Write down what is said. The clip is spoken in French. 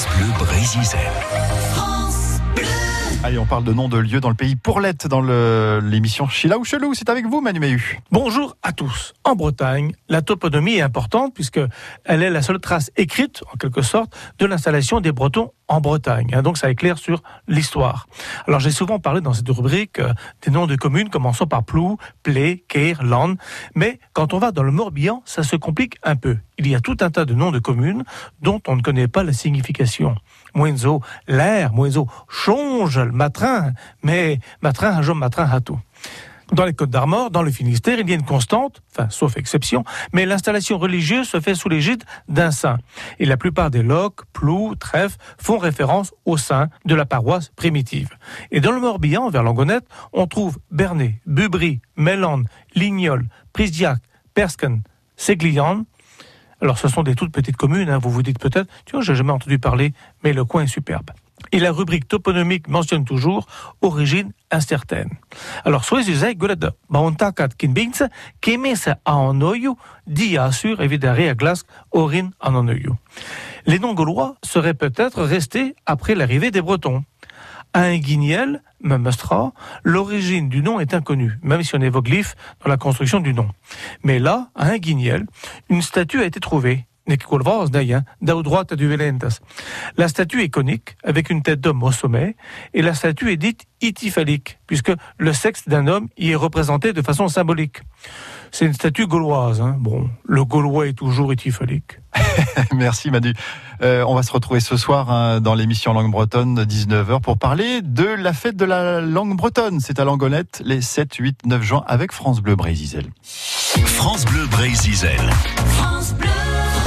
France Bleu Brésil. Allez, on parle de noms de lieux dans le pays Pourlette dans l'émission Chila ou Chelou. C'est avec vous, Manu Méhu. Bonjour à tous. En Bretagne, la toponymie est importante puisque elle est la seule trace écrite, en quelque sorte, de l'installation des Bretons en Bretagne. hein. Donc ça éclaire sur l'histoire. Alors j'ai souvent parlé dans cette rubrique euh, des noms de communes commençant par Plou, Plé, Keir, Land. Mais quand on va dans le Morbihan, ça se complique un peu. Il y a tout un tas de noms de communes dont on ne connaît pas la signification. Moenzo, l'air, Moenzo, change le matrin, mais matrin, un matrin à tout. Dans les Côtes d'Armor, dans le Finistère, il y a une constante, enfin, sauf exception, mais l'installation religieuse se fait sous l'égide d'un saint. Et la plupart des loques, plous, trèfles font référence au saint de la paroisse primitive. Et dans le Morbihan, vers Langonette, on trouve Bernay, Bubry, Mélande, Lignol, Prisdiac, Persken, Séglian. Alors, ce sont des toutes petites communes, hein, vous vous dites peut-être, tu vois, j'ai jamais entendu parler, mais le coin est superbe. Et la rubrique toponymique mentionne toujours origine incertaine. Alors, kinbinse, kemese a a glask orin. Les noms gaulois seraient peut-être restés après l'arrivée des Bretons. À un guignel, Memustra, l'origine du nom est inconnue, même si on évoque l'if dans la construction du nom. Mais là, à un une statue a été trouvée. Nekikolvas, d'ailleurs, d'au droite du Velentas. La statue est conique, avec une tête d'homme au sommet, et la statue est dite ityphalique, puisque le sexe d'un homme y est représenté de façon symbolique. C'est une statue gauloise. hein. Bon, le gaulois est toujours ityphalique. Merci, Manu. Euh, on va se retrouver ce soir hein, dans l'émission Langue Bretonne de 19h pour parler de la fête de la langue bretonne. C'est à Langonette les 7, 8, 9 juin avec France Bleu Brésil. France Bleu Brésil.